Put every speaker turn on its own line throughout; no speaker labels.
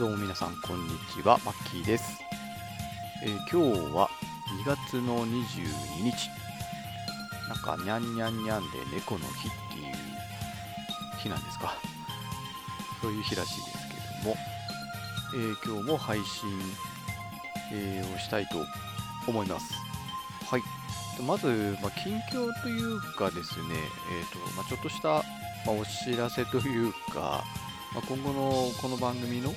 どうも皆さん、こんにちは。マッキーです。えー今日は2月の22日。なんか、にゃんにゃんにゃんで猫の日っていう日なんですか？そういう日らしいですけども、えー今日も配信、えーをしたいと思います。はい。まず、まあ、近況というかですね、えーとまあ、ちょっとした、まあ、お知らせというか、まあ、今後のこの番組の、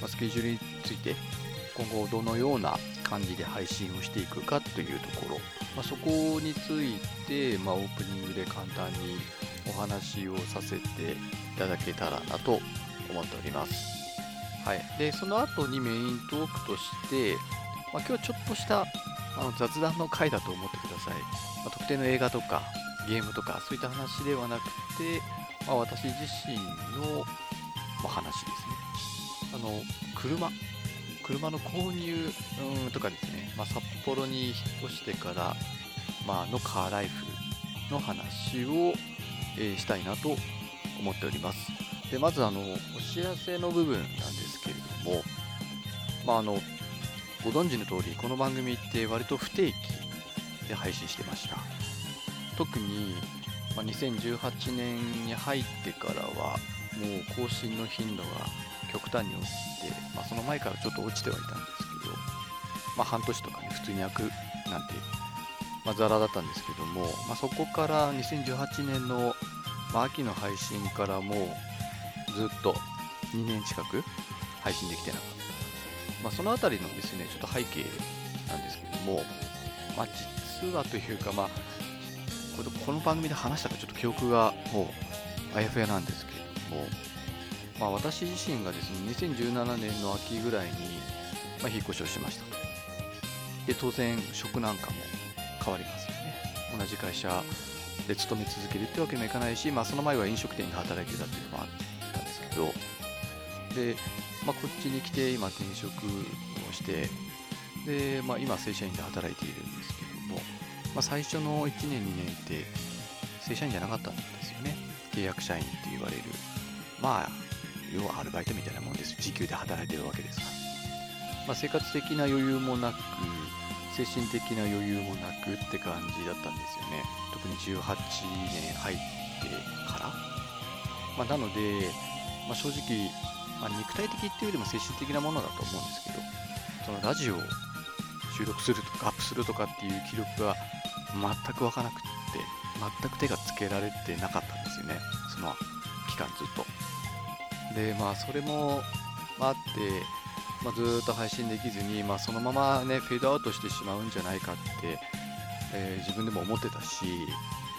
ま、スケジュールについて今後どのような感じで配信をしていくかというところ、まあ、そこについて、まあ、オープニングで簡単にお話をさせていただけたらなと思っております。はい、でその後にメイントークとして、まあ、今日ちょっとしたあの雑談の回だと思ってください。ま、特定の映画とかゲームとかそういった話ではなくて、ま、私自身のま話ですね。あの車車の購入とかですね、まあ、札幌に引っ越してから、まあのカーライフの話を、えーしたいなと思っております。でまずあのお知らせの部分なんですけれども、まあ、あのご存知の通りこの番組って割と不定期で配信してました。特に、まあ、2018年に入ってからはもう更新の頻度が極端に落ちて、まあ、その前からちょっと落ちてはいたんですけど、まあ、半年とかね普通に開くなんて、まあ、ザラだったんですけども、まあ、そこから2018年の、まあ、秋の配信からもうずっと2年近く配信できてなかった、まあ、そのあたりのですねちょっと背景なんですけども、まあ、実はというかまあこれこの番組で話したかちょっと記憶がもうあやふやなんですけども、まあ、私自身がですね2017年の秋ぐらいに、まあ、引っ越しをしました。で当然職なんかも変わりますよね。同じ会社で勤め続けるってわけにもいかないし、まあ、その前は飲食店で働いてたっていうのもあったんですけどで、まあ、こっちに来て今転職をしてで、まあ、今正社員で働いているんですけども、まあ、最初の1年2年って正社員じゃなかったんですよね。契約社員って言われる。まあ要はアルバイトみたいなもんです。時給で働いてるわけですから、まあ、生活的な余裕もなく精神的な余裕もなくって感じだったんですよね。特に18年入ってから、まあ、なので、まあ、正直、まあ、肉体的っていうよりも精神的なものだと思うんですけどそのラジオを収録するとかアップするとかっていう気力が全く湧かなくって全く手がつけられてなかったんですよね。その期間ずっと。でまあそれもあって、まあ、ずっと配信できずに、まあ、そのままねフェードアウトしてしまうんじゃないかって、えー自分でも思ってたし、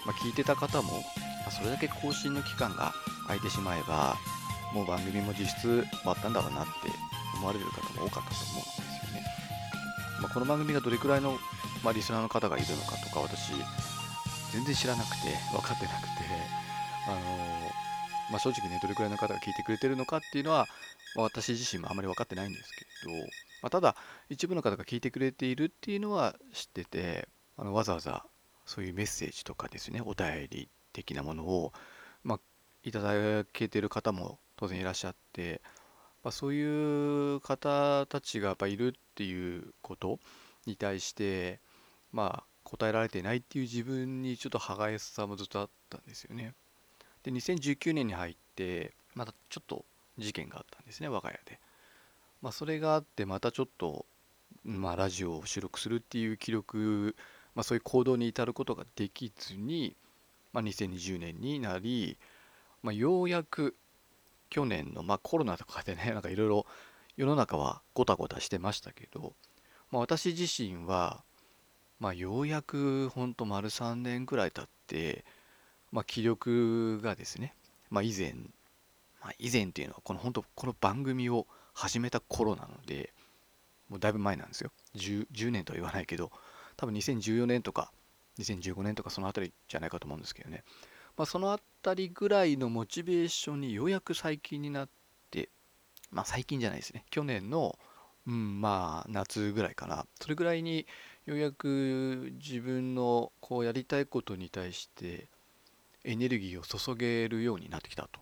まあ、聞いてた方も、まそれだけ更新の期間が空いてしまえばもう番組も実質終わったんだろうなって思われる方も多かったと思うんですよね、ま、この番組がどれくらいの、ま、リスナーの方がいるのかとか私全然知らなくて分かってなくてあのーまあ、正直ねどれくらいの方が聞いてくれてるのかっていうのは、まあ私自身もあまり分かってないんですけど、まあ、ただ一部の方が聞いてくれているっていうのは知っててあのわざわざそういうメッセージとかですねお便り的なものを、まあ、いただけてる方も当然いらっしゃって、まあ、そういう方たちがやっぱいるっていうことに対してまあ答えられてないっていう自分にちょっと歯がゆさもずっとあったんですよね。で2019年に入ってまたちょっと事件があったんですね我が家で。まあ、それがあってまたちょっと、まあ、ラジオを収録するっていう記録、まあ、そういう行動に至ることができずに、まあ、2020年になり、まあ、ようやく去年の、まあ、コロナとかでねなんかいろいろ世の中はごたごたしてましたけど、まあ、私自身は、まあ、ようやくほんと丸3年くらい経って、まあ、気力がですね、まあ、以前、まあ、以前っていうのはこの本当この番組を始めた頃なのでもうだいぶ前なんですよ。10, 10年とは言わないけど多分2014年とか2015年とかそのあたりじゃないかと思うんですけどね、まあ、そのあたりぐらいのモチベーションにようやく最近になってまあ最近じゃないですね。去年のうんまあ夏ぐらいかな。それぐらいにようやく自分のこうやりたいことに対してエネルギーを注げるようになってきたと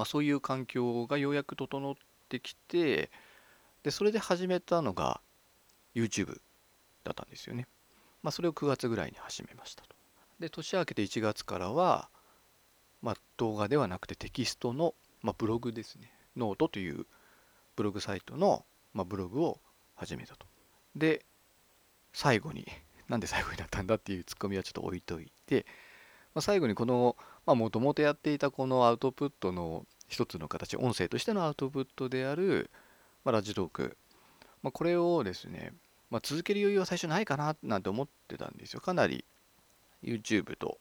まあ、そういう環境がようやく整ってきてでそれで始めたのが YouTube だったんですよね。まあ、それを9月ぐらいに始めましたと。で年明けて1月からは、まあ、動画ではなくてテキストの、まあ、ブログですねノートというブログサイトの、まあ、ブログを始めたと。で最後になんで最後になったんだっていうツッコミはちょっと置いといて、まあ、最後にこのもともとやっていたこのアウトプットの一つの形音声としてのアウトプットである、まあ、ラジトーク、まあ、これをですね、まあ、続ける余裕は最初ないかななんて思ってたんですよ。かなり YouTube と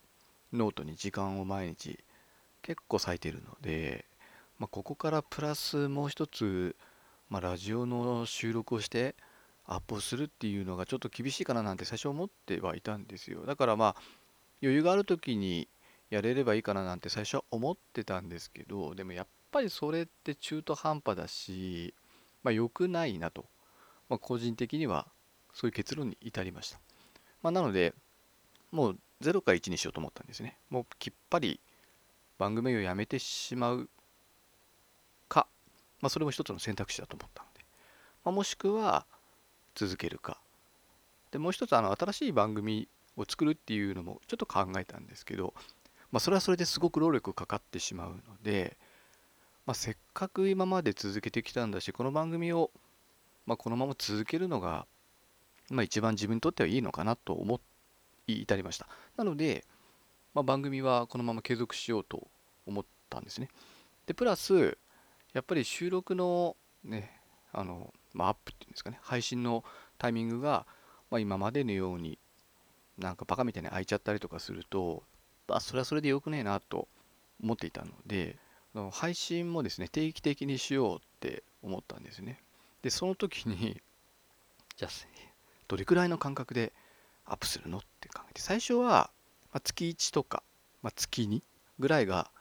ノートに時間を毎日結構割いてるので、まあ、ここからプラスもう一つ、まあ、ラジオの収録をしてアップをするっていうのがちょっと厳しいかななんて最初思ってはいたんですよ。だからまあ余裕がある時にやれればいいかななんて最初は思ってたんですけどでもやっぱりそれって中途半端だしまあ良くないなと、まあ、個人的にはそういう結論に至りました、まあ、なのでもう0か1にしようと思ったんですね。もうきっぱり番組をやめてしまうか、まあ、それも一つの選択肢だと思ったので、まあ、もしくは続けるか。でもう一つあの新しい番組を作るっていうのもちょっと考えたんですけどまあ、それはそれですごく労力かかってしまうので、まあ、せっかく今まで続けてきたんだしこの番組を、まあ、このまま続けるのが、まあ、一番自分にとってはいいのかなと思い至りました。なので、まあ、番組はこのまま継続しようと思ったんですね。でプラスやっぱり収録のねあの、まあ、アップっていうんですかね配信のタイミングが、まあ、今までのようになんかバカみたいに空いちゃったりとかするとあそれはそれでよくねえなと思っていたので配信もですね定期的にしようって思ったんですね。でその時にじゃあどれくらいの間隔でアップするのって考えて最初は、ま月1とか、ま月2ぐらいが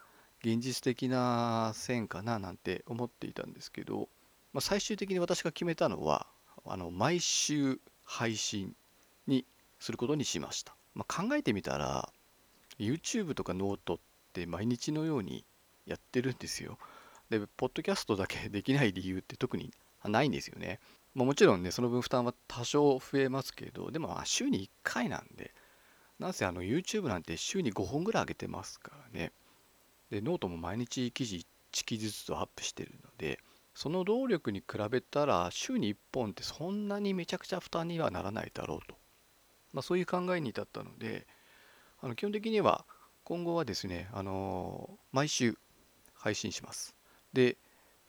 現実的な線かななんて思っていたんですけど、まあ、最終的に私が決めたのはあの毎週配信にすることにしました、まあ、考えてみたら YouTube とかノートって毎日のようにやってるんですよ。で、ポッドキャストだけできない理由って特にないんですよね。まあ、もちろんね、その分負担は多少増えますけど、でもまあ週に1回なんで、なんせあの YouTube なんて週に5本ぐらい上げてますからね。で、ノートも毎日記事1記ずつアップしてるので、その労力に比べたら週に1本ってそんなにめちゃくちゃ負担にはならないだろうと。まあ、そういう考えに至ったので、あの基本的には今後はですね、あの毎週配信します。で、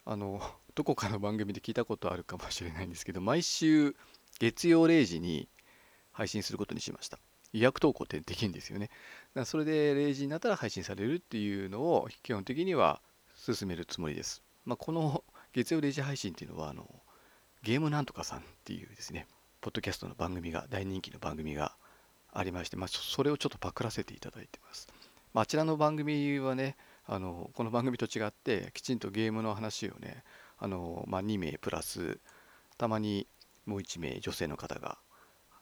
あのどこかの番組で聞いたことあるかもしれないんですけど、毎週月曜0時に配信することにしました。予約投稿ってできるんですよね。だそれで0時になったら配信されるっていうのを基本的には進めるつもりです。まあ、この月曜0時配信っていうのはあのゲームなんとかさんっていうですね、ポッドキャストの番組が、大人気の番組がありまして、まあ、それをちょっとパクらせていただいてます。まあ、あちらの番組はねあのこの番組と違ってきちんとゲームの話をねあの、まあ、2名プラスたまにもう1名女性の方が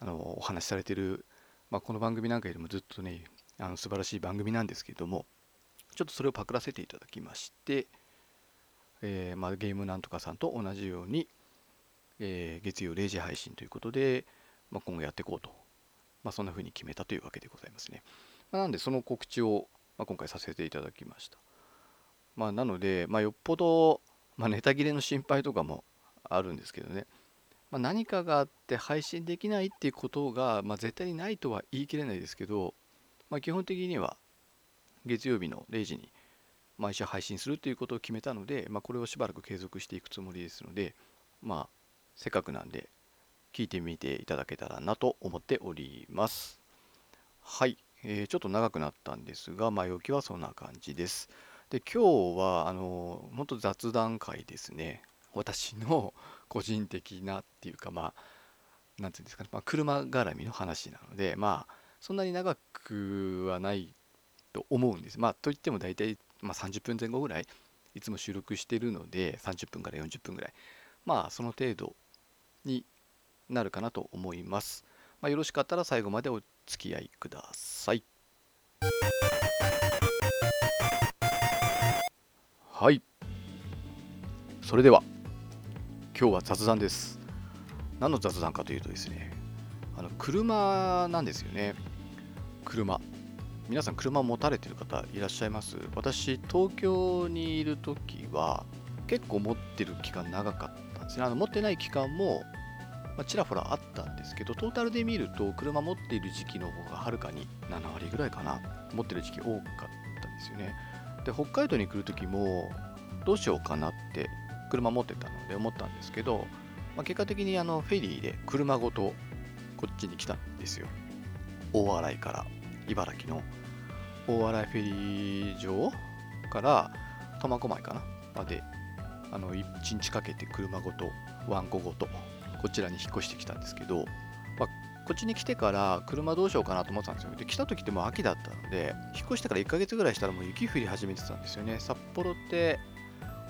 あのお話しされてる、まあ、この番組なんかよりもずっとねあの素晴らしい番組なんですけどもちょっとそれをパクらせていただきまして、えー、まあ、ゲームなんとかさんと同じように、えー、月曜0時配信ということで、まあ、今後やっていこうとまあ、そんな風に決めたというわけでございますね。まあ、なのでその告知を、ま、今回させていただきました。ま、なので、ま、よっぽど、ま、ネタ切れの心配とかもあるんですけどね、ま、何かがあって配信できないっていうことが、ま、絶対にないとは言い切れないですけど、まあ、基本的には月曜日の0時に毎週配信するということを決めたので、ま、これをしばらく継続していくつもりですので、まあ、せっかくなんで聞いてみていただけたらなと思っております。はい、えー、ちょっと長くなったんですが、前置きはそんな感じです。で、今日は、あの、本当雑談会ですね。私の 個人的なっていうか、まあ、なんていうんですかね、まあ、車絡みの話なので、まあ、そんなに長くはないと思うんです。まあ、といっても大体、まあ、30分前後ぐらい、いつも収録してるので、30分から40分ぐらい。まあ、その程度になるかなと思います。まあ、よろしかったら最後までお付き合いください。はい。それでは今日は雑談です。何の雑談かというとですねあの車なんですよね。車。皆さん車持たれてる方いらっしゃいます？私東京にいる時は結構持ってる期間長かったんですね。あの持ってない期間も、まあ、ちらほらあったんですけどトータルで見ると車持っている時期の方がはるかに7割ぐらいかな。持ってる時期多かったんですよね。で北海道に来る時もどうしようかなって車持ってたので思ったんですけど、まあ、結果的にあのフェリーで車ごとこっちに来たんですよ。大洗から茨城の大洗フェリー場から苫小牧かな。まであの1日かけて車ごとワンコごとこちらに引っ越してきたんですけど、まあ、こっちに来てから車どうしようかなと思ってたんですよで来た時ってもう秋だったので引っ越してから1ヶ月ぐらいしたらもう雪降り始めてたんですよね札幌って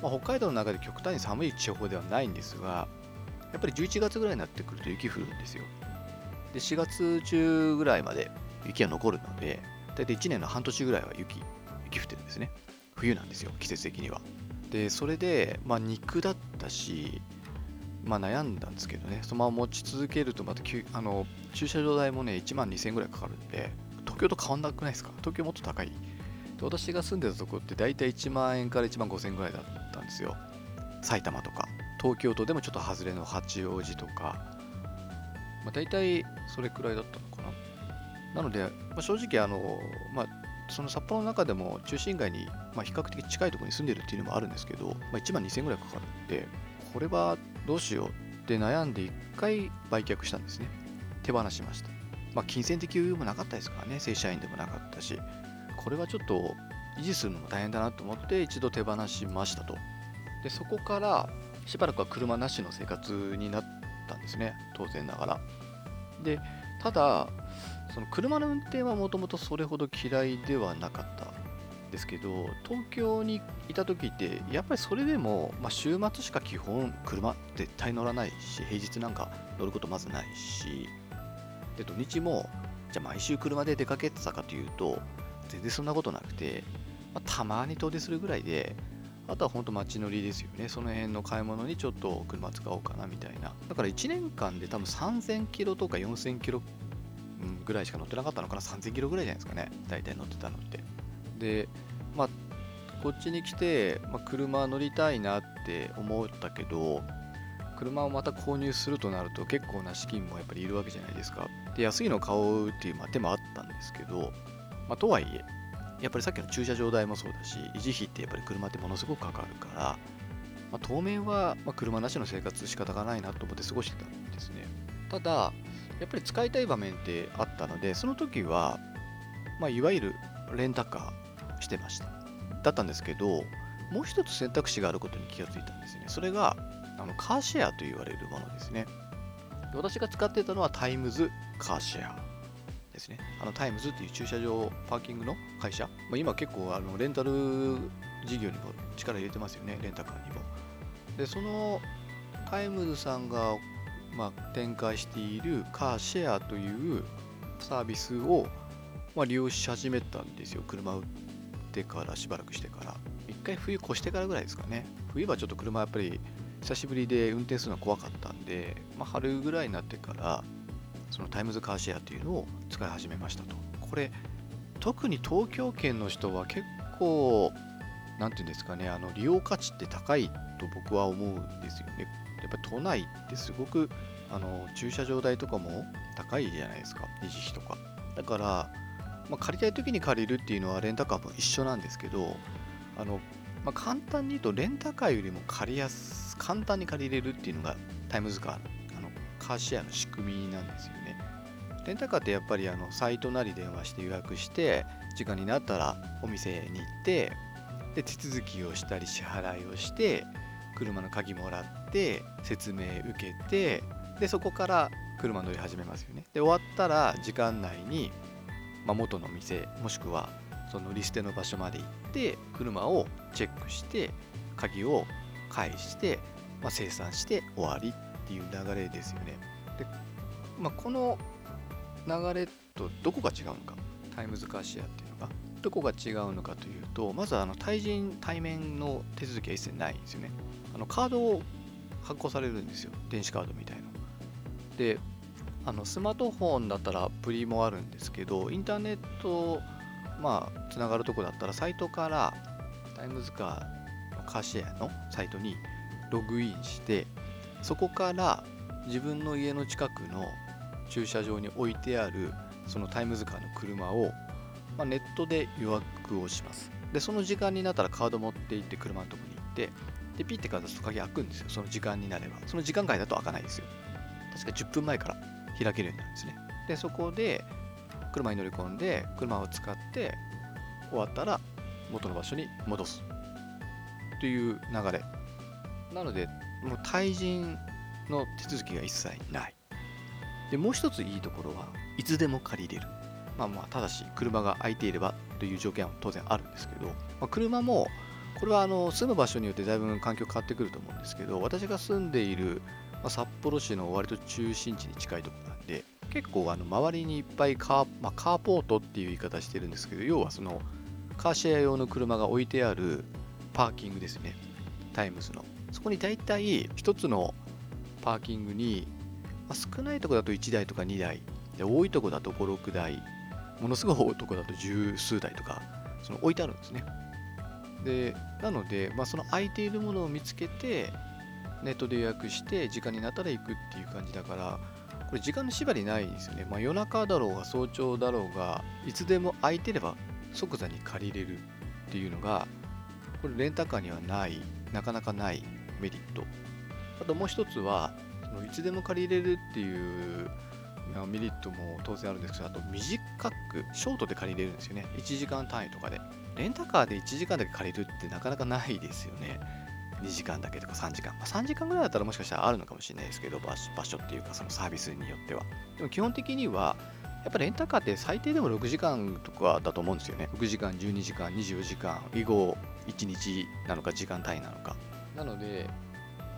まあ、北海道の中で極端に寒い地方ではないんですが、やっぱり11月ぐらいになってくると雪降るんですよ。で、4月中ぐらいまで雪が残るので、大体1年の半年ぐらいは雪、雪降ってるんですね。冬なんですよ、季節的には。で、それで、まあ、肉だったし、まあ、悩んだんですけどね、そのまま持ち続けると、またあの駐車場代もね、1万2000円ぐらいかかるんで、東京と変わんなくないですか？東京もっと高い？で私が住んでたとこって大体1万円から1万5000円ぐらいだったんですよ。埼玉とか、東京都でもちょっと外れの八王子とか、まあ、大体それくらいだったのかな。なので、まあ、正直あの、まあ、その札幌の中でも中心街に、ま、比較的近いところに住んでるっていうのもあるんですけど、まあ、1万2000円ぐらいかかるんで、これはどうしようって悩んで1回売却したんですね。手放しました。まあ、金銭的余裕もなかったですからね、正社員でもなかったし、これはちょっと維持するのも大変だなと思って一度手放しましたと。で、そこからしばらくは車なしの生活になったんですね、当然ながら。で、ただ、その車の運転はもともとそれほど嫌いではなかったですけど、東京にいた時って、やっぱりそれでも、まあ、週末しか基本車絶対乗らないし、平日なんか乗ることまずないし、で、土日も、じゃあ毎週車で出かけてたかというと、全然そんなことなくて、まあ、たまに遠出するぐらいで、あとは本当街乗りですよね。その辺の買い物にちょっと車使おうかなみたいな。だから1年間で多分3000キロとか4000キロぐらいしか乗ってなかったのかな。3000キロぐらいじゃないですかね。大体乗ってたのって。で、まあ、こっちに来て、まあ、車乗りたいなって思ったけど、車をまた購入するとなると結構な資金もやっぱりいるわけじゃないですか。で、安いの買おうっていう手もあったんですけど、まあ、とはいえ、やっぱりさっきの駐車場代もそうだし、維持費ってやっぱり車ってものすごくかかるから、まあ、当面はま車なしの生活仕方がないなと思って過ごしてたんですね。ただ、やっぱり使いたい場面ってあったので、その時は、ま、いわゆるレンタカーしてました。だったんですけど、もう一つ選択肢があることに気がついたんですね。それが、あのカーシェアと言われるものですね。私が使ってたのはタイムズカーシェアですね。あのタイムズっていう駐車場、パーキングの会社。まあ、今結構あのレンタル事業にも力入れてますよね、レンタカーにも。で、そのタイムズさんが、まあ、展開しているカーシェアというサービスを、まあ、利用し始めたんですよ。車売ってからしばらくしてから。一回冬越してからぐらいですかね。冬はちょっと車やっぱり久しぶりで運転するのは怖かったんで、まあ、春ぐらいになってからそのタイムズカーシェアというのを使い始めましたと。これ、特に東京圏の人は結構、なんていうんですかね、あの利用価値って高いと僕は思うんですよね。やっぱ都内ってすごくあの駐車場代とかも高いじゃないですか、維持費とか。だから、まあ、借りたい時に借りるっていうのはレンタカーも一緒なんですけど、あのまあ、簡単に言うとレンタカーよりも借りやす簡単に借りれるっていうのがタイムズカーあのカーシェアの仕組みなんですよね。レンタカーってやっぱりあのサイトなり電話して予約して時間になったらお店に行ってで手続きをしたり支払いをして車の鍵もらって説明受けてでそこから車乗り始めますよね。で終わったら時間内に、まあ、元の店もしくはそのリステの場所まで行って車をチェックして鍵を返して、まあ、生産して終わりっていう流れですよね。で、まあ、この流れとどこが違うのかタイムズカーシェアっていうのがどこが違うのかというとまずあの対人対面の手続きは一切ないんですよね。あのカードを発行されるんですよ。電子カードみたいなであのスマートフォンだったらアプリもあるんですけどインターネットまあつながるとこだったらサイトからタイムズカーのカーシェアのサイトにログインしてそこから自分の家の近くの駐車場に置いてあるそのタイムズカーの車を、まあ、ネットで予約をします。でその時間になったらカード持って行って車のとこに行ってでピッてかざすと鍵開くんですよ。その時間になれば。その時間外だと開かないですよ。確か10分前から。開けるようになるんですね。でそこで車に乗り込んで車を使って終わったら元の場所に戻すという流れ。なのでもう対人の手続きが一切ない。でもう一ついいところはいつでも借りれる。まあまあただし車が空いていればという条件は当然あるんですけど、まあ、車もこれはあの住む場所によってだいぶ環境変わってくると思うんですけど私が住んでいる、札幌市の割と中心地に近いところ結構あの周りにいっぱいカー,、まあ、カーポートっていう言い方してるんですけど要はそのカーシェア用の車が置いてあるパーキングですね。タイムズの。そこに大体1つのパーキングに、まあ、少ないとこだと1台とか2台。で多いとこだと56台。ものすごい多いとこだと十数台とかその置いてあるんですね。でなので、まあ、その空いているものを見つけてネットで予約して時間になったら行くっていう感じだからこれ時間の縛りないですよね、まあ、夜中だろうが早朝だろうがいつでも空いてれば即座に借りれるっていうのがこれレンタカーにはないなかなかないメリット。あともう一つはそのいつでも借りれるっていうメリットも当然あるんですけどあと短くショートで借りれるんですよね。1時間単位とかで。レンタカーで1時間だけ借りるってなかなかないですよね。2時間だけとか3時間、まあ、3時間ぐらいだったらもしかしたらあるのかもしれないですけど場所っていうかそのサービスによっては。でも基本的にはやっぱレンタカーって最低でも6時間とかだと思うんですよね。6時間12時間24時間以後1日なのか時間単位なのか。なので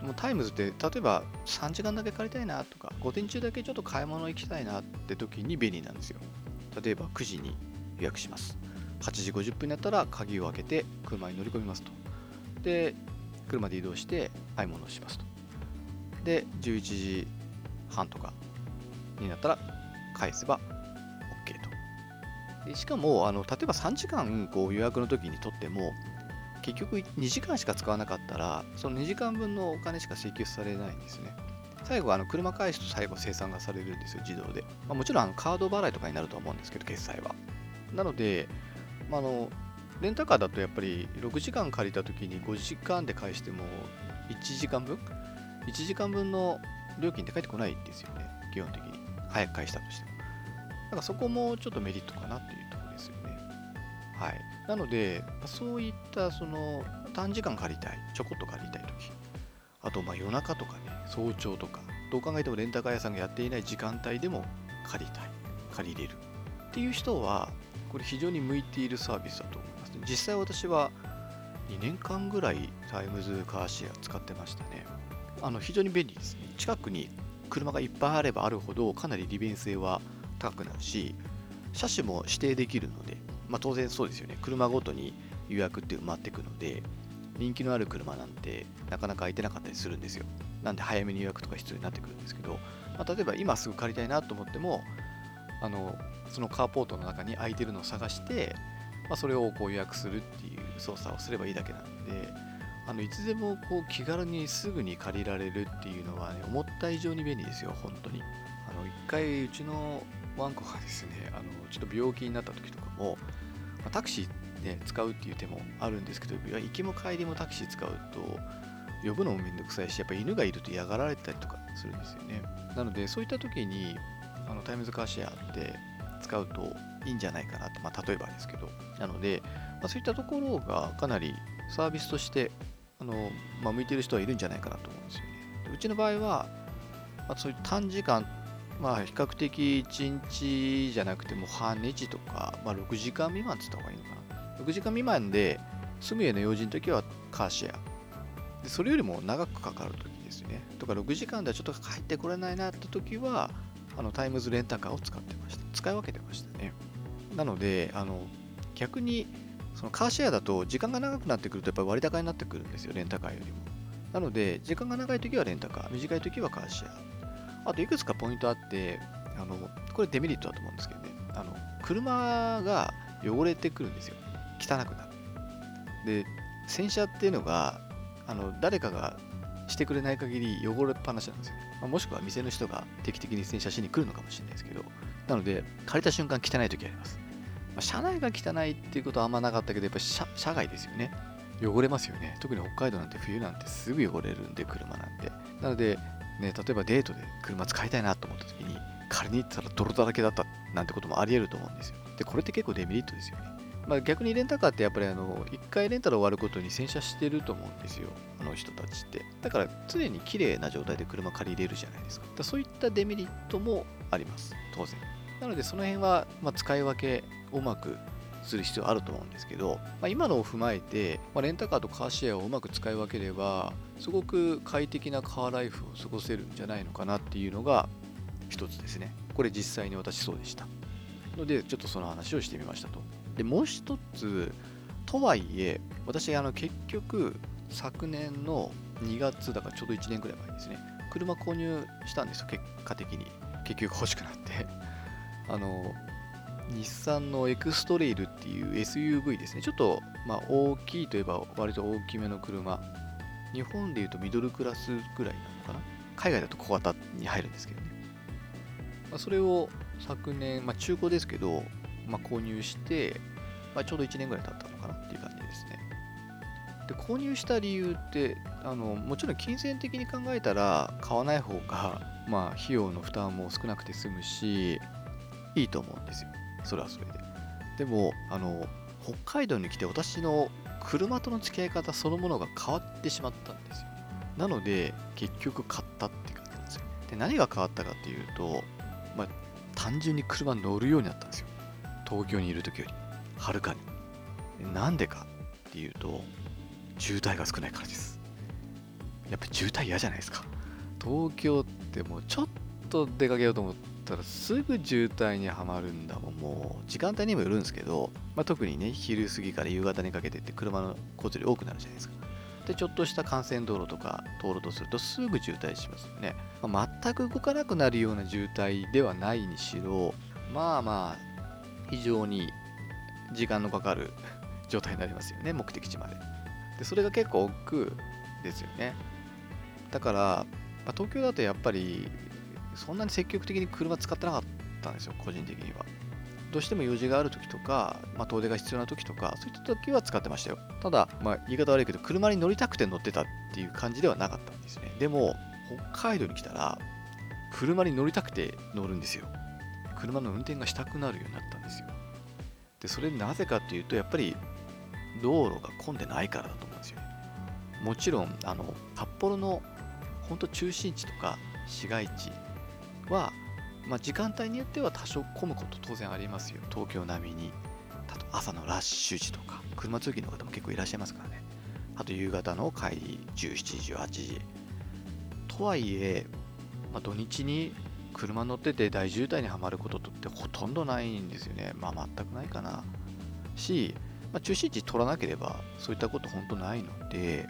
もうタイムズって例えば3時間だけ借りたいなとか午前中だけちょっと買い物行きたいなって時に便利なんですよ。例えば9時に予約します。8時50分になったら鍵を開けて車に乗り込みますと。で車で移動して買い物をしますと。で11時半とかになったら返せば OK と。でしかもあの例えば3時間こう予約の時にとっても結局2時間しか使わなかったらその2時間分のお金しか請求されないんですね。最後あの車返すと最後生産がされるんですよ自動で、まあ、もちろんあのカード払いとかになると思うんですけど決済は。なので、まあ、あのレンタカーだとやっぱり6時間借りた時に5時間で返しても1時間分？1時間分の料金って返ってこないんですよね基本的に。早く返したとしても。だからそこもちょっとメリットかなっていうところですよね。はい。なのでそういったその短時間借りたいちょこっと借りたい時あとまあ夜中とかね早朝とかどう考えてもレンタカー屋さんがやっていない時間帯でも借りたい。借りれる。っていう人はこれ非常に向いているサービスだと思、実際私は2年間ぐらいタイムズカーシェア使ってましたね。あの非常に便利ですね。近くに車がいっぱいあればあるほどかなり利便性は高くなるし車種も指定できるのでまあ、当然そうですよね。車ごとに予約って埋まっていくので人気のある車なんてなかなか空いてなかったりするんですよ。なんで早めに予約とか必要になってくるんですけど、まあ、例えば今すぐ借りたいなと思ってもあのそのカーポートの中に空いてるのを探して、まあ、それをこう予約するっていう操作をすればいいだけなんであのいつでもこう気軽にすぐに借りられるっていうのは、ね、思った以上に便利ですよ本当に。あの一回うちのワンコがですねあのちょっと病気になった時とかもまあ、タクシー、ね、使うっていう手もあるんですけど行きも帰りもタクシー使うと呼ぶのもめんどくさいしやっぱ犬がいると嫌がられたりとかするんですよね。なのでそういった時にあのタイムズカーシェアって使うといいんじゃないかなって、まあ、例えばですけど。なので、まあ、そういったところがかなりサービスとしてあの、まあ、向いてる人はいるんじゃないかなと思うんですよねうちの場合は、まあ、そういう短時間まあ比較的1日じゃなくても半日とか、まあ、6時間未満って言った方がいいのかな。6時間未満で住む家の用事の時はカーシェア。でそれよりも長くかかる時ですね。とか6時間ではちょっと帰ってこれないなって時はあのタイムズレンタカーを使ってました。使い分けてましたね。なので、あの逆にそのカーシェアだと時間が長くなってくるとやっぱり割高になってくるんですよレンタカーよりも。なので時間が長い時はレンタカー短い時はカーシェア。あといくつかポイントあってあのこれデメリットだと思うんですけどね。あの車が汚れてくるんですよ。汚くなる。で洗車っていうのがあの誰かがしてくれない限り汚れっぱなしなんですよ、まあ、もしくは店の人が定期的に洗車しに来るのかもしれないですけど。なので借りた瞬間汚い時あります、あ、車内が汚いっていうことはあんまなかったけどやっぱり車車外ですよね汚れますよね特に北海道なんて冬なんてすぐ汚れるんで車なんでなのでね、例えばデートで車使いたいなと思った時に仮に行ったら泥だらけだったなんてこともあり得ると思うんですよ。で、これって結構デメリットですよね。まあ、逆にレンタカーってやっぱりあの1回レンタル終わることに洗車してると思うんですよ、あの人たちって。だから常に綺麗な状態で車借りれるじゃないですか。だそういったデメリットもあります、当然。なのでその辺はま使い分けをうまくする必要あると思うんですけど、まあ、今のを踏まえて、まあ、レンタカーとカーシェアをうまく使い分ければすごく快適なカーライフを過ごせるんじゃないのかなっていうのが一つですね。これ実際に私そうでした。ので、ちょっとその話をしてみましたと。で、もう一つ、とはいえ、私、あの結局、昨年の2月だからちょうど1年くらい前ですね、車購入したんですよ、結果的に。結局欲しくなって。あの、日産のエクストレイルっていう SUV ですね。ちょっと、まあ、大きいといえば割と大きめの車。日本でいうとミドルクラスぐらいなのかな。海外だと小型に入るんですけどね。まあ、それを昨年、まあ、中古ですけど、まあ、購入して、まあ、ちょうど1年ぐらい経ったのかなっていう感じですね。で購入した理由ってあのもちろん金銭的に考えたら買わない方が、まあ、費用の負担も少なくて済むしいいと思うんですよそれはそれででもあの北海道に来て私の車との付き合い方そのものが変わってしまったんですよなので結局買ったって感じなんですよで何が変わったかっていうとまあ、単純に車乗るようになったんですよ。東京にいる時より、はるかに。なんでかっていうと、渋滞が少ないからです。やっぱ渋滞嫌じゃないですか。東京ってもうちょっと出かけようと思ったらすぐ渋滞にはまるんだもん。もう時間帯にもよるんですけど、まあ、特にね、昼過ぎから夕方にかけてって車の交通量多くなるじゃないですか。でちょっとした幹線道路とか通るとするとすぐ渋滞しますよね、まあ、全く動かなくなるような渋滞ではないにしろまあまあ非常に時間のかかる状態になりますよね目的地まででそれが結構億劫ですよねだから、まあ、東京だとやっぱりそんなに積極的に車使ってなかったんですよ個人的にはどうしても用事がある時とか、まあ、遠出が必要な時とか、そういった時は使ってましたよ。ただ、まあ、言い方悪いけど、車に乗りたくて乗ってたっていう感じではなかったんですね。でも、北海道に来たら、車に乗りたくて乗るんですよ。車の運転がしたくなるようになったんですよ。で、それなぜかっていうと、やっぱり道路が混んでないからだと思うんですよ。もちろん、あの、札幌の本当中心地とか市街地はまあ、時間帯によっては多少混むこと当然ありますよ。東京並みに。朝のラッシュ時とか、車通勤の方も結構いらっしゃいますからね。あと夕方の帰り17時、18時。とはいえ、まあ、土日に車乗ってて大渋滞にはまることってほとんどないんですよね。まあ全くないかな。し、まあ、中心地取らなければそういったこと本当ないので、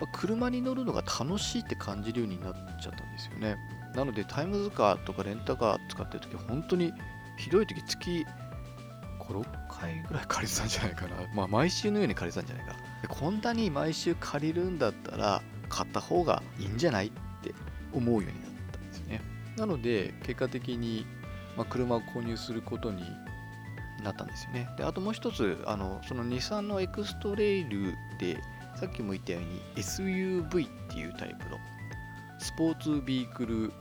まあ、車に乗るのが楽しいって感じるようになっちゃったんですよね。なのでタイムズカーとかレンタカー使ってる時本当にひどい時月56回ぐらい借りてたんじゃないかな。まあ毎週のように借りてたんじゃないか。でこんなに毎週借りるんだったら買った方がいいんじゃないって思うようになったんですよね。なので結果的に、ま、車を購入することになったんですよね。であともう一つあのその日産のエクストレイルでさっきも言ったように SUV っていうタイプのスポーツビークル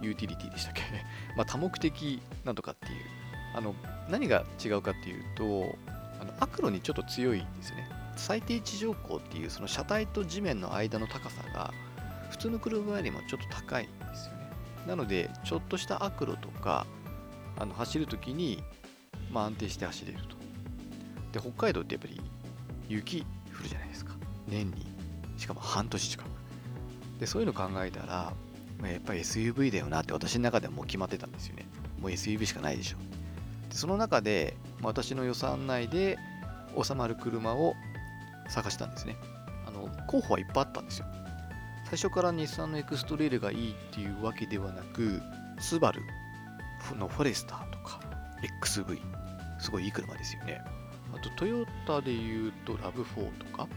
ユーティリティでしたっけ？まあ多目的なんとかっていう。あの何が違うかっていうとあのアクロにちょっと強いんですよね。最低地上高っていうその車体と地面の間の高さが普通の車よりもちょっと高いんですよね。なのでちょっとしたアクロとかあの走るときに、まあ、安定して走れると。で北海道ってやっぱり雪降るじゃないですか。年にしかも半年近く。でそういうの考えたら、まあ、やっぱり SUV だよなって私の中ではもう決まってたんですよね。もう SUV しかないでしょ。でその中でまあ、私の予算内で収まる車を探したんですねあの候補はいっぱいあったんですよ最初から日産のエクストレイルがいいっていうわけではなくスバルのフォレスターとか XV すごいいい車ですよねあとトヨタで言うとラブ4とか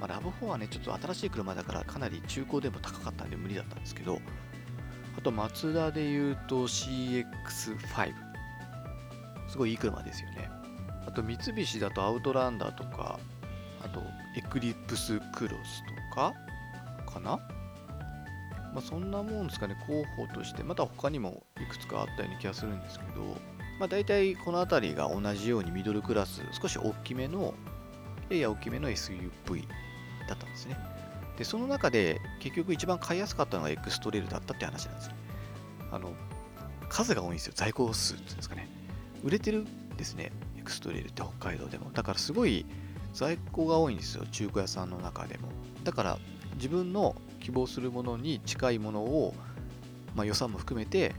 まあ、ラブ4はね、ちょっと新しい車だからかなり中古でも高かったんで無理だったんですけど、あとマツダで言うと CX5。すごいいい車ですよね。あと三菱だとアウトランダーとか、あとエクリプスクロスとかかな？まあ、そんなもんですかね、候補として、また他にもいくつかあったような気がするんですけど、まあ、大体この辺りが同じようにミドルクラス、少し大きめの、やや大きめの SUV だったんですね。で、その中で結局一番買いやすかったのがエクストレールだったって話なんですね。あの、数が多いんですよ、在庫数っていうんですかね。売れてるんですね、エクストレールって北海道でも。だからすごい在庫が多いんですよ、中古屋さんの中でも。だから自分の希望するものに近いものを、まあ、予算も含めて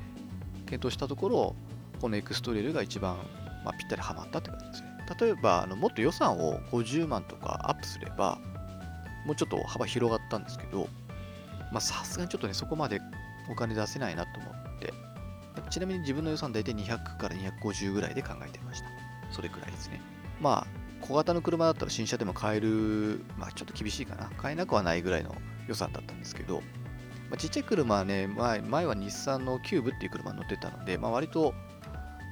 検討したところ、このエクストレールが一番、まあ、ぴったりはまったって感じですね。例えば、あのもっと予算を50万とかアップすれば、もうちょっと幅広がったんですけど、さすがにちょっとね、そこまでお金出せないなと思って、ちなみに自分の予算大体200から250ぐらいで考えてました。それくらいですね。まあ、小型の車だったら新車でも買える、まあちょっと厳しいかな。買えなくはないぐらいの予算だったんですけど、まあ、ちっちゃい車はね、前前は日産のキューブっていう車に乗ってたので、まあ割と、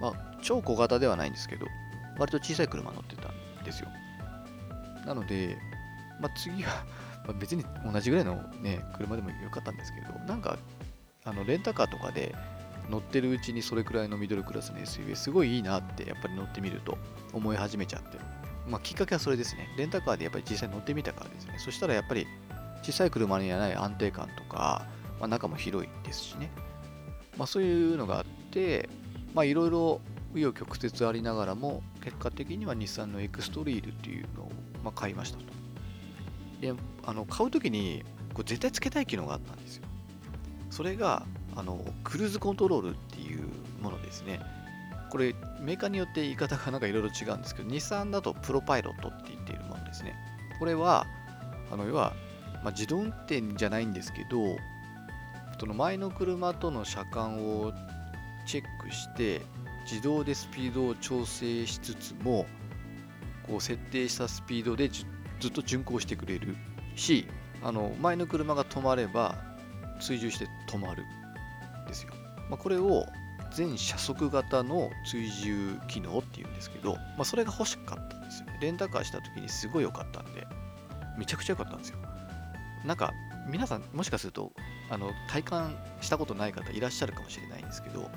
まあ超小型ではないんですけど、割と小さい車乗ってたんですよ。なので、まあ、次は、ま、別に同じぐらいの、ね、車でもよかったんですけど、なんか、あのレンタカーとかで乗ってるうちにそれくらいのミドルクラスの SUV すごいいいなってやっぱり乗ってみると思い始めちゃって。まあ、きっかけはそれですね。レンタカーでやっぱり実際乗ってみたからですね。そしたらやっぱり小さい車にはない安定感とか、まあ、中も広いですしね。まあ、そういうのがあって、まあいろいろ紆余曲折ありながらも、結果的には日産のエクストリールっていうのをま買いましたと。で、あの買うときにこれ絶対つけたい機能があったんですよ。それがあのクルーズコントロールっていうものですね。これメーカーによって言い方がなんかいろいろ違うんですけど、日産だとプロパイロットって言っているものですね。これは、あの要は、まあ、自動運転じゃないんですけど、その前の車との車間をチェックして、自動でスピードを調整しつつもこう設定したスピードでずっと巡航してくれるしあの前の車が止まれば追従して止まるんですよ、まあ、これを全車速型の追従機能っていうんですけど、まあ、それが欲しかったんですよ。ねレンタカーした時にすごい良かったんでめちゃくちゃ良かったんですよ。なんか皆さんもしかするとあの体感したことない方いらっしゃるかもしれないんですけど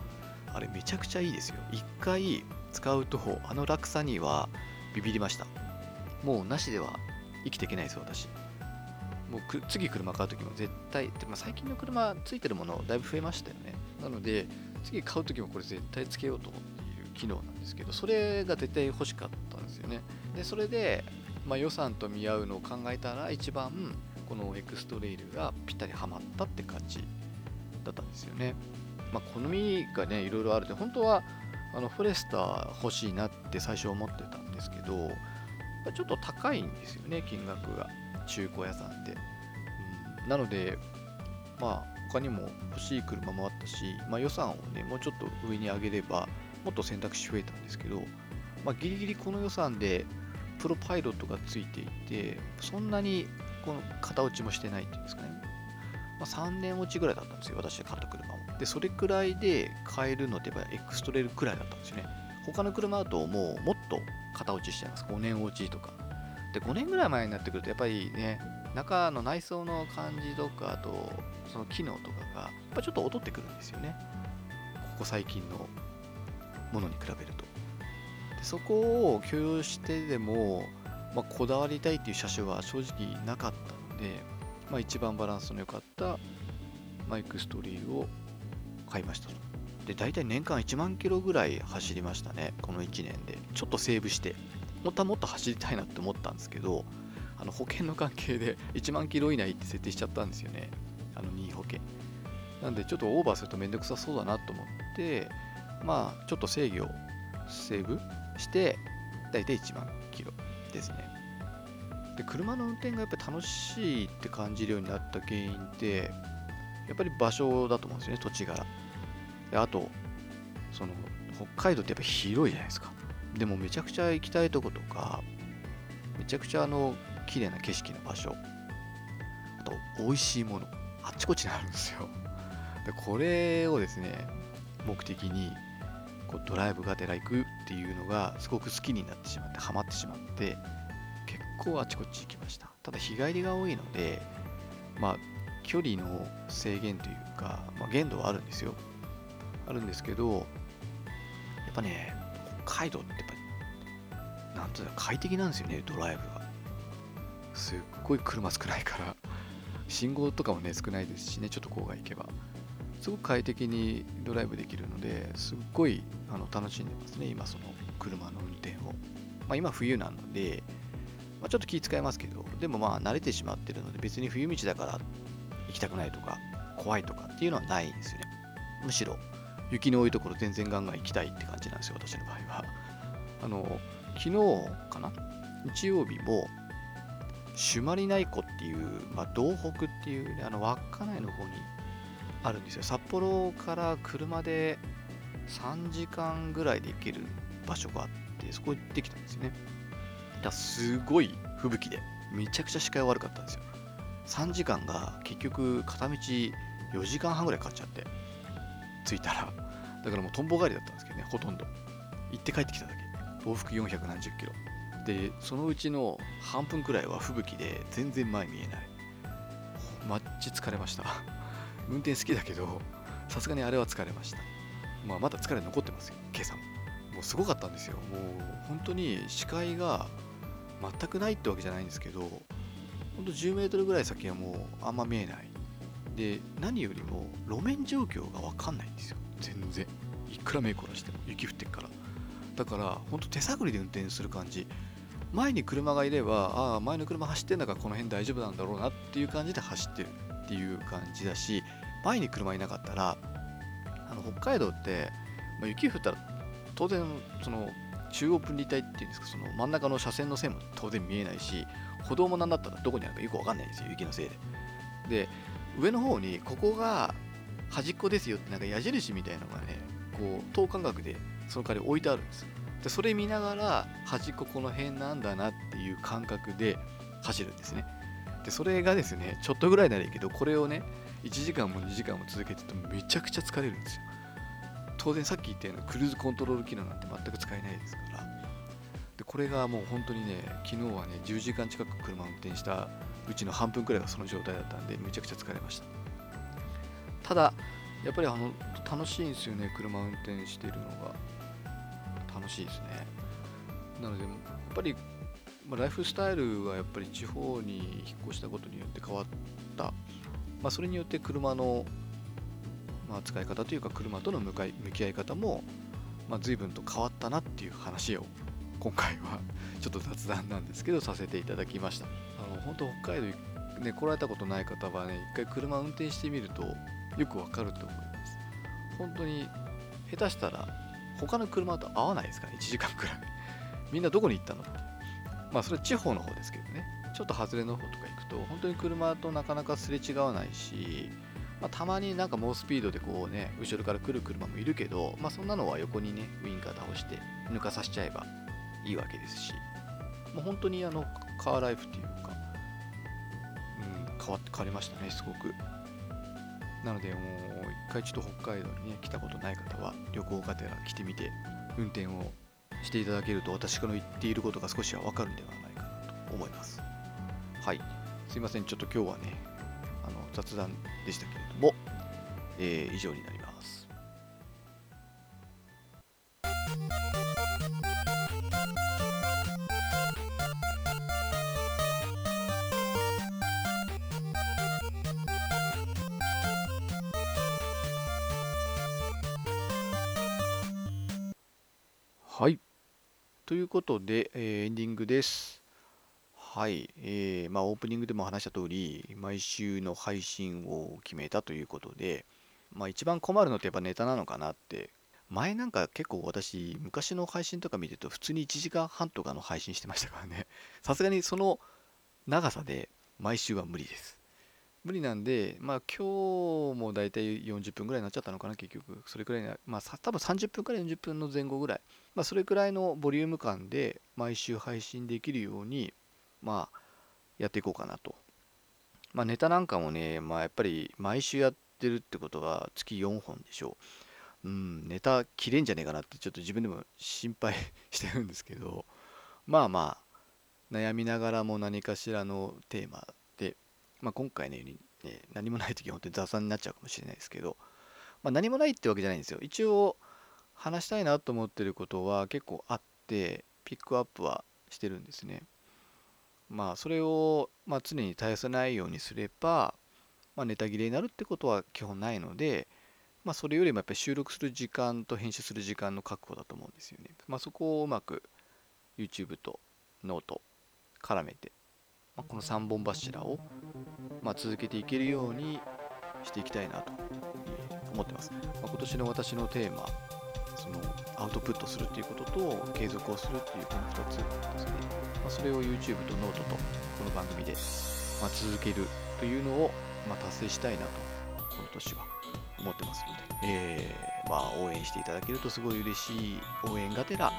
あれめちゃくちゃいいですよ。一回使うと、あの落差にはビビりました。もうなしでは生きていけないです、私。もう次車買う時も絶対、でも最近の車ついてるものだいぶ増えましたよね。なので、次買う時もこれ絶対つけようと思っている機能なんですけど、それが絶対欲しかったんですよね。で、それで、まあ、予算と見合うのを考えたら、一番このエクストレイルがぴったりはまったって感じだったんですよね。まあ、好みがねいろいろあるで本当はあのフォレスター欲しいなって最初思ってたんですけどちょっと高いんですよね金額が中古屋さんで、うん、なのでまあ他にも欲しい車もあったし、まあ、予算をねもうちょっと上に上げればもっと選択肢増えたんですけど、まあ、ギリギリこの予算でプロパイロットがついていてそんなにこの型落ちもしてないっていうんですかね、まあ、3年落ちぐらいだったんですよ私が買ったで、それくらいで買えるので、エクストレイルくらいだったんですよね。他の車だともうもっと型落ちしちゃいます。5年落ちとか。で、5年ぐらい前になってくると、やっぱりね、中の内装の感じとか、あと、その機能とかが、やっぱちょっと劣ってくるんですよね。ここ最近のものに比べると。でそこを許容してでも、まあ、こだわりたいっていう車種は正直なかったので、まあ、一番バランスの良かったマイクストリーを買いましたと。で、大体年間1万キロぐらい走りましたね、この1年で。ちょっとセーブして、本当はもっと走りたいなって思ったんですけど、あの保険の関係で1万キロ以内って設定しちゃったんですよね、あの任意保険。なんで、ちょっとオーバーするとめんどくさそうだなと思って、まあ、ちょっと制御、セーブして大体1万キロですねで車の運転がやっぱり楽しいって感じるようになった原因ってやっぱり場所だと思うんですよね土地柄であとその北海道ってやっぱ広いじゃないですか。でもめちゃくちゃ行きたいとことかめちゃくちゃあの綺麗な景色の場所あと美味しいものあっちこっちにあるんですよ。でこれをですね目的にこうドライブがてら行くっていうのがすごく好きになってしまってハマってしまって結構あちこち行きました。ただ日帰りが多いのでまあ距離の制限というか、まあ、限度はあるんですよ。あるんですけどやっぱね北海道ってやっぱなんというか快適なんですよねドライブがすっごい車少ないから。信号とかもね少ないですしねちょっと郊外行けば。すごく快適にドライブできるのですっごいあの楽しんでますね今その車の運転を、まあ、今冬なので、まあ、ちょっと気遣いますけどでもまあ慣れてしまってるので別に冬道だから行きたくないとか怖いとかっていうのはないんですよね。むしろ。雪の多いところ全然ガンガン行きたいって感じなんですよ私の場合は。あの昨日かな？日曜日も朱鞠内湖っていう、まあ、道北っていうねあの稚内の方にあるんですよ。札幌から車で3時間ぐらいで行ける場所があってそこ行ってきたんですよね。だすごい吹雪でめちゃくちゃ視界悪かったんですよ。3時間が結局片道4時間半ぐらいかかっちゃって。着いたら。だからもうとんぼ帰りだったんですけどねほとんど。行って帰ってきただけ往復400何十キロ。でそのうちの半分くらいは吹雪で全然前見えない。マッチ疲れました。運転好きだけどさすがにあれは疲れました。まあまだ疲れ残ってますよ今朝も。もうすごかったんですよ。もう本当に視界が全くないってわけじゃないんですけどほんと10メートルぐらい先はもうあんま見えない。で何よりも路面状況が分かんないんですよ。全然。いくら目凝らしても雪降ってっから。だからほんと手探りで運転する感じ。前に車がいればああ前の車走ってんだからこの辺大丈夫なんだろうなっていう感じで走ってるっていう感じだし前に車いなかったらあの北海道って、まあ、雪降ったら当然その中央分離帯っていうんですかその真ん中の車線の線も当然見えないし歩道も何だったらどこにあるかよく分かんないんですよ雪のせいで。で上の方にここが端っこですよってなんか矢印みたいなのがねこう等間隔でその代わり置いてあるんですでそれ見ながら端っここの辺なんだなっていう感覚で走るんですね。でそれがですねちょっとぐらいならいいけどこれをね1時間も2時間も続けてるとめちゃくちゃ疲れるんですよ。当然さっき言ったようなクルーズコントロール機能なんて全く使えないですから。でこれがもう本当にね昨日はね10時間近く車を運転したうちの半分くらいがその状態だったんでめちゃくちゃ疲れました。ただやっぱりあの楽しいんですよね車運転してるのが。楽しいですね。なのでやっぱりまあ、ライフスタイルはやっぱり地方に引っ越したことによって変わった、まあ、それによって車の、まあ、使い方というか車との向かい向き合い方も、まあ、随分と変わったなっていう話を今回はちょっと雑談なんですけどさせていただきました。本当北海道ね来られたことない方はね一回車運転してみるとよくわかると思います。本当に下手したら他の車と合わないですから1時間くらい。みんなどこに行ったの？ってまあそれ地方の方ですけどね。ちょっと外れの方とか行くと本当に車となかなかすれ違わないし、まあ、たまになんか猛スピードでこうね後ろから来る車もいるけど、まあ、そんなのは横にねウインカー倒して抜かさせちゃえばいいわけですし。もう本当にあのカーライフっていうか、変わって変わりましたねすごくなのでもう一回ちょっと北海道にね来たことない方は旅行がてら来てみて運転をしていただけると私の言っていることが少しはわかるんではないかなと思います。はい。すいません。ちょっと今日はね、あの雑談でしたけれども、えー、以上になります。ことで、えーエンディングです。はい。えー、まあ、オープニングでも話した通り、毎週の配信を決めたということで、まあ、一番困るのってやっぱネタなのかなって前なんか結構私、昔の配信とか見てると、普通に1時間半とかの配信してましたからね。さすがにその長さで毎週は無理です。無理なんで、まあ今日もだいたい40分ぐらいになっちゃったのかな、結局。それくらいな、まあ多分30分から40分の前後ぐらい。まあそれくらいのボリューム感で毎週配信できるように、まあやっていこうかなと。まあネタなんかもね、まあやっぱり毎週やってるってことは月4本でしょう。うん、ネタ切れんじゃねえかなってちょっと自分でも心配 してるんですけど、まあまあ、悩みながらも何かしらのテーマでまあ、今回のように、ね、何もない時は本当に雑談になっちゃうかもしれないですけど、まあ、何もないってわけじゃないんですよ。一応話したいなと思ってることは結構あってピックアップはしてるんですね。まあそれを、まあ、常に絶やさないようにすれば、まあ、ネタ切れになるってことは基本ないので、まあ、それよりもやっぱり収録する時間と編集する時間の確保だと思うんですよね。まあ、そこをうまく YouTube とノート絡めてまあ、この3本柱を、まあ、続けていけるようにしていきたいなと思ってます。まあ、今年の私のテーマ、そのアウトプットするっていうことと継続をするっていうこの2つですね。まあ、それを YouTube とノートとこの番組で、まあ、続けるというのを、まあ、達成したいなと、この年は思ってますので、えー、まあ、応援していただけるとすごい嬉しい応援がてら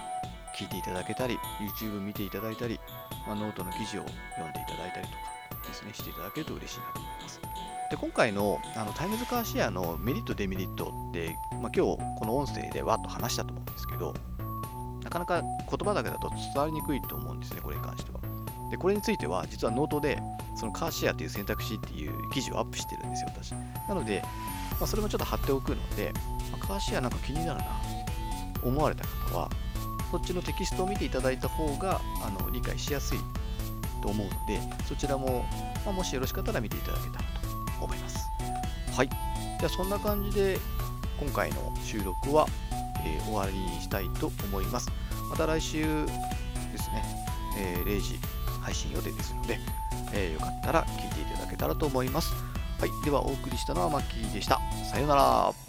聞いていただけたり、YouTube 見ていただいたり、まあ、ノートの記事を読んでいただいたりとかですね、していただけると嬉しいなと思います。で、今回のあのタイムズカーシェアのメリット、デメリットって、まあ、今日この音声でわっと話したと思うんですけど、なかなか言葉だけだと伝わりにくいと思うんですね、これに関しては。で、これについては、実はノートで、そのカーシェアという選択肢っていう記事をアップしてるんですよ、私。なので、まあ、それもちょっと貼っておくので、まあ、カーシェアなんか気になるな、思われた方は、そっちのテキストを見ていただいた方があの理解しやすいと思うので、そちらも、まあ、もしよろしかったら見ていただけたら。じゃあそんな感じで今回の収録は、えー、終わりにしたいと思います。また来週ですね、えー、0時配信予定ですので、えー、よかったら聞いていただけたらと思います。はい。ではお送りしたのはマッキーでした。さようなら。